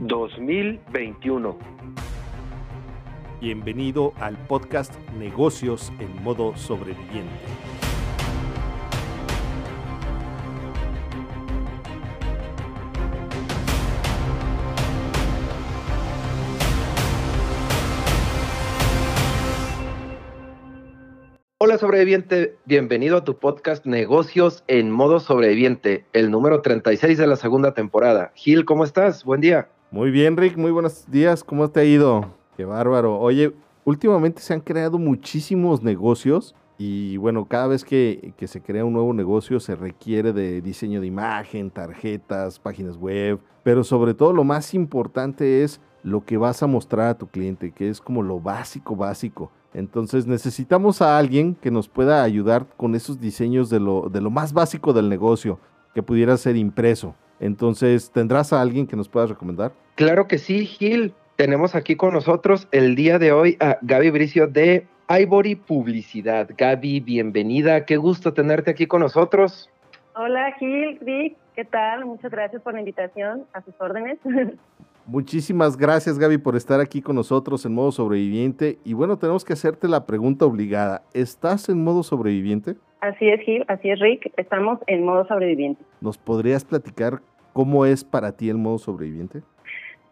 2021. Bienvenido al podcast Negocios en modo sobreviviente. Hola sobreviviente, bienvenido a tu podcast Negocios en modo sobreviviente, el número 36 de la segunda temporada. Gil, ¿cómo estás? Buen día. Muy bien, Rick, muy buenos días. ¿Cómo te ha ido? Qué bárbaro. Oye, últimamente se han creado muchísimos negocios y bueno, cada vez que, que, se crea un nuevo negocio se requiere de diseño de imagen, tarjetas, páginas web, pero sobre todo lo más importante es lo que vas a mostrar a tu cliente, que es como lo básico, básico. Entonces necesitamos a alguien que nos pueda ayudar con esos diseños de lo, de lo más básico del negocio, que pudiera ser impreso. Entonces, ¿tendrás a alguien que nos pueda recomendar? Claro que sí, Gil. Tenemos aquí con nosotros el día de hoy a Gaby Bricio de Ivory Publicidad. Gaby, bienvenida. Qué gusto tenerte aquí con nosotros. Hola, Gil, Rick. ¿Qué tal? Muchas gracias por la invitación. A sus órdenes. Muchísimas gracias Gaby por estar aquí con nosotros en modo sobreviviente. Y bueno, tenemos que hacerte la pregunta obligada. ¿Estás en modo sobreviviente? Así es Gil, así es Rick. Estamos en modo sobreviviente. ¿Nos podrías platicar cómo es para ti el modo sobreviviente?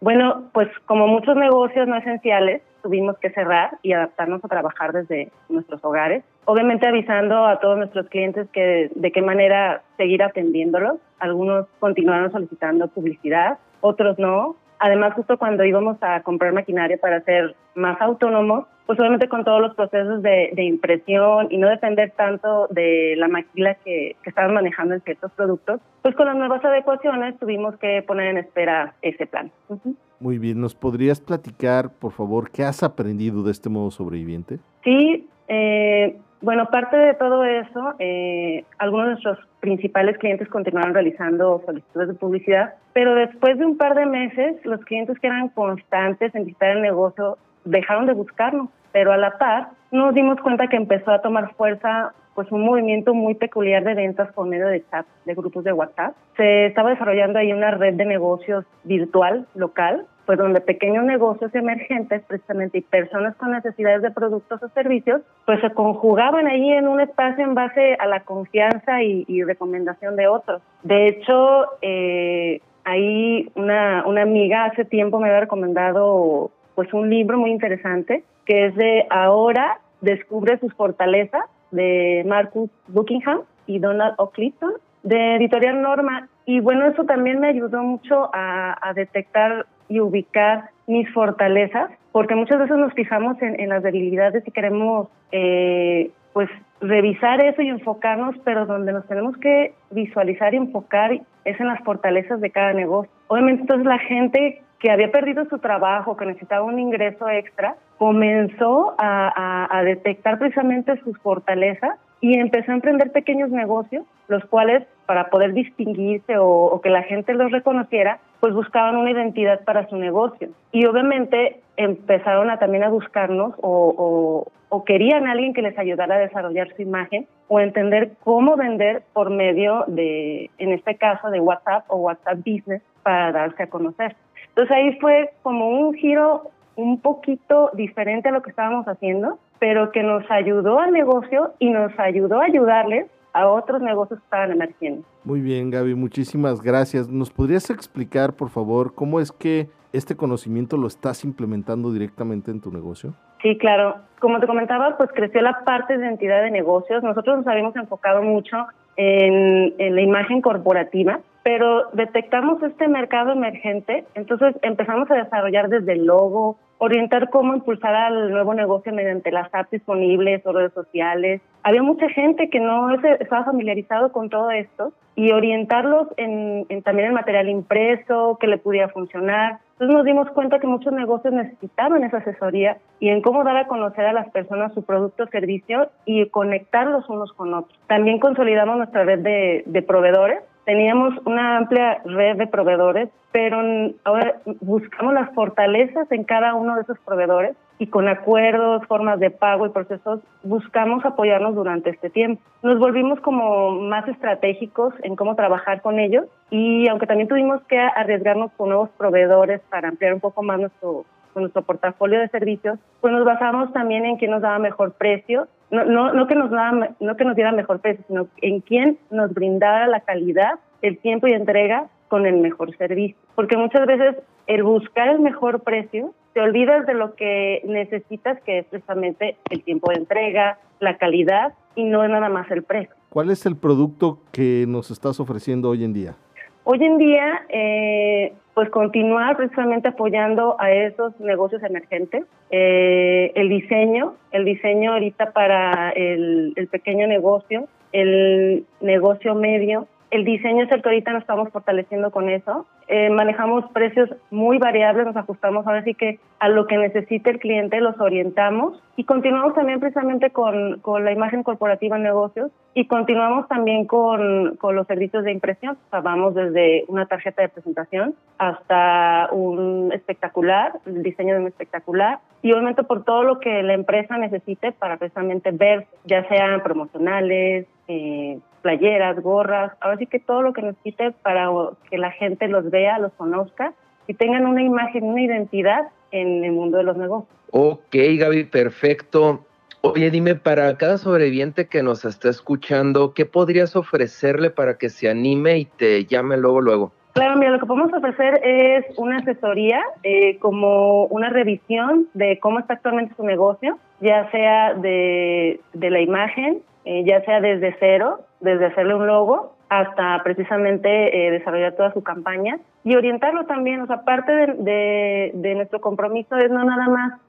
Bueno, pues como muchos negocios no esenciales, tuvimos que cerrar y adaptarnos a trabajar desde nuestros hogares. Obviamente avisando a todos nuestros clientes que de qué manera seguir atendiéndolos. Algunos continuaron solicitando publicidad, otros no. Además, justo cuando íbamos a comprar maquinaria para ser más autónomos, pues obviamente con todos los procesos de, de impresión y no depender tanto de la maquila que, que estaban manejando en ciertos productos, pues con las nuevas adecuaciones tuvimos que poner en espera ese plan. Uh -huh. Muy bien, ¿nos podrías platicar, por favor, qué has aprendido de este modo sobreviviente? Sí, eh, bueno, parte de todo eso, eh, algunos de nuestros principales clientes continuaron realizando solicitudes de publicidad, pero después de un par de meses, los clientes que eran constantes en visitar el negocio dejaron de buscarnos, pero a la par nos dimos cuenta que empezó a tomar fuerza pues un movimiento muy peculiar de ventas por medio de chat, de grupos de WhatsApp. Se estaba desarrollando ahí una red de negocios virtual, local, pues donde pequeños negocios emergentes precisamente y personas con necesidades de productos o servicios, pues se conjugaban ahí en un espacio en base a la confianza y, y recomendación de otros. De hecho, eh, ahí una, una amiga hace tiempo me había recomendado pues un libro muy interesante que es de Ahora descubre sus fortalezas de Marcus Buckingham y Donald O. Clifton de Editorial Norma. Y bueno, eso también me ayudó mucho a, a detectar y ubicar mis fortalezas, porque muchas veces nos fijamos en, en las debilidades y queremos eh, pues revisar eso y enfocarnos, pero donde nos tenemos que visualizar y enfocar es en las fortalezas de cada negocio. Obviamente entonces la gente que había perdido su trabajo, que necesitaba un ingreso extra, comenzó a, a, detectar precisamente sus fortalezas y empezó a emprender pequeños negocios, los cuales para poder distinguirse o, que la gente los reconociera, pues buscaban una identidad para su negocio. Y obviamente empezaron a también a buscarnos o, o, o querían a alguien que les ayudara a desarrollar su imagen o entender cómo vender por medio de, en este caso, de WhatsApp o WhatsApp Business para darse a conocer. Entonces ahí fue como un giro un poquito diferente a lo que estábamos haciendo, pero que nos ayudó al negocio y nos ayudó a ayudarles a otros negocios que estaban emergiendo. Muy bien, Gaby, muchísimas gracias. ¿Nos podrías explicar, por favor, cómo es que este conocimiento lo estás implementando directamente en tu negocio? Sí, claro. Como te comentaba, pues creció la parte de identidad de negocios. Nosotros nos habíamos enfocado mucho en, en la imagen corporativa, pero detectamos este mercado emergente, entonces empezamos a desarrollar desde el logo, orientar cómo impulsar al nuevo negocio mediante las apps disponibles o redes sociales. Había mucha gente que no estaba familiarizado con todo esto y orientarlos en, en también el material impreso, que le pudiera funcionar. Entonces nos dimos cuenta que muchos negocios necesitaban esa asesoría y en cómo dar a conocer a las personas su producto o servicio y conectarlos unos con otros. También consolidamos nuestra red de, de proveedores teníamos una amplia red de proveedores, pero ahora buscamos las fortalezas en cada uno de esos proveedores y con acuerdos, formas de pago y procesos, buscamos apoyarnos durante este tiempo. Nos volvimos como más estratégicos en cómo trabajar con ellos y aunque también tuvimos que arriesgarnos con nuevos proveedores para ampliar un poco más nuestro, nuestro portafolio de servicios, pues nos basamos también en quién nos daba mejor precio, no, no, no, que nos daba, no que nos diera mejor precio, sino en quién nos brindara la calidad, el tiempo y entrega con el mejor servicio. Porque muchas veces el buscar el mejor precio te olvidas de lo que necesitas, que es precisamente el tiempo de entrega, la calidad y no nada más el precio. ¿Cuál es el producto que nos estás ofreciendo hoy en día? Hoy en día, eh, pues continuar precisamente apoyando a esos negocios emergentes. Eh, el diseño, el diseño ahorita para el, el pequeño negocio, el negocio medio, el diseño es el que ahorita nos estamos fortaleciendo con eso. Eh, manejamos precios muy variables, nos ajustamos ahora sí que a lo que necesite el cliente, los orientamos y continuamos también precisamente con, con la imagen corporativa en negocios y continuamos también con, con los servicios de impresión. O sea, vamos desde una tarjeta de presentación hasta un espectacular, el diseño de un espectacular y obviamente por todo lo que la empresa necesite para precisamente ver, ya sean promocionales, eh, playeras, gorras, ahora sí que todo lo que necesite para que la gente los vea, los conozca y tengan una imagen, una identidad en el mundo de los negocios. Ok, Gaby, perfecto. Oye, dime, para cada sobreviviente que nos está escuchando, ¿qué podrías ofrecerle para que se anime y te llame luego, luego? Claro, mira, lo que podemos ofrecer es una asesoría, eh, como una revisión de cómo está actualmente su negocio, ya sea de, de la imagen, eh, ya sea desde cero, desde hacerle un logo, hasta precisamente eh, desarrollar toda su campaña y orientarlo también, o sea, parte de, de, nuestro compromiso es no nada más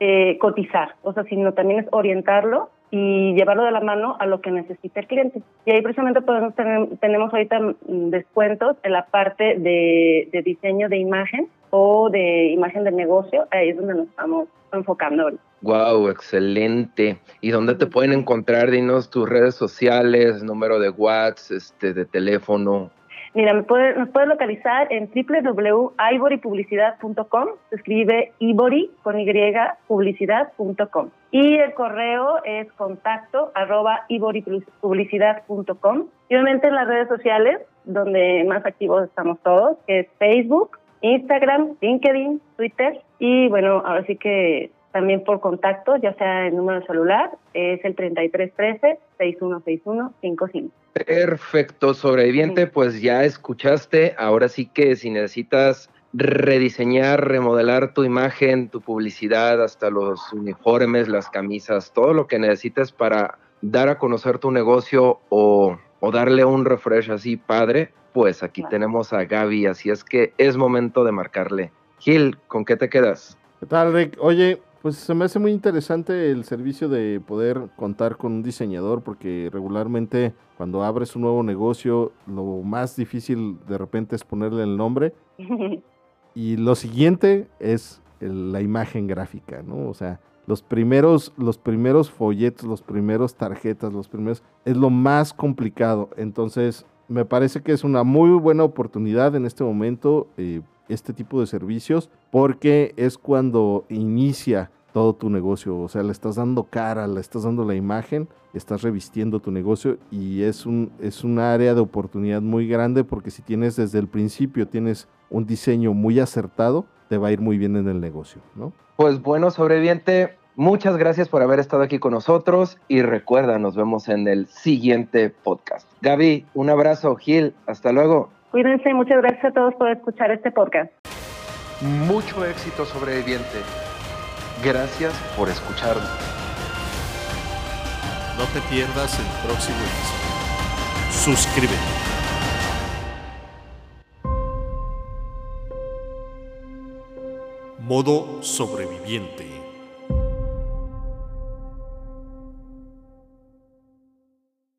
eh, cotizar, o sea, sino también es orientarlo y llevarlo de la mano a lo que necesita el cliente. Y ahí precisamente podemos tener, tenemos ahorita descuentos en la parte de, de diseño de imagen o de imagen del negocio, ahí es donde nos estamos enfocando ahorita. Wow, excelente. ¿Y dónde te pueden encontrar? Dinos tus redes sociales, número de WhatsApp, este, de teléfono. Mira, me puede, nos puedes localizar en www.ivorypublicidad.com. Se escribe ivory con y publicidad.com. Y el correo es contacto arroba ivorypublicidad.com. Y obviamente en las redes sociales, donde más activos estamos todos, que es Facebook, Instagram, LinkedIn, Twitter. Y bueno, ahora sí que también por contacto, ya sea el número celular, es el 3313-616155. Perfecto, sobreviviente, pues ya escuchaste, ahora sí que si necesitas rediseñar, remodelar tu imagen, tu publicidad, hasta los uniformes, las camisas, todo lo que necesites para dar a conocer tu negocio o, o darle un refresh así padre, pues aquí tenemos a Gaby, así es que es momento de marcarle. Gil, ¿con qué te quedas? ¿Qué tal, Rick? Oye, pues se me hace muy interesante el servicio de poder contar con un diseñador porque regularmente cuando abres un nuevo negocio lo más difícil de repente es ponerle el nombre y lo siguiente es la imagen gráfica, ¿no? O sea, los primeros, los primeros folletos, los primeros tarjetas, los primeros, es lo más complicado. Entonces, me parece que es una muy buena oportunidad en este momento eh, este tipo de servicios porque es cuando inicia todo tu negocio, o sea, le estás dando cara, le estás dando la imagen, estás revistiendo tu negocio y es un, es un área de oportunidad muy grande porque si tienes desde el principio, tienes un diseño muy acertado, te va a ir muy bien en el negocio, ¿no? Pues bueno, sobreviviente, muchas gracias por haber estado aquí con nosotros y recuerda, nos vemos en el siguiente podcast. Gaby, un abrazo, Gil, hasta luego. Cuídense, muchas gracias a todos por escuchar este podcast. Mucho éxito, sobreviviente. Gracias por escucharme. No te pierdas el próximo episodio. Suscríbete. Modo sobreviviente.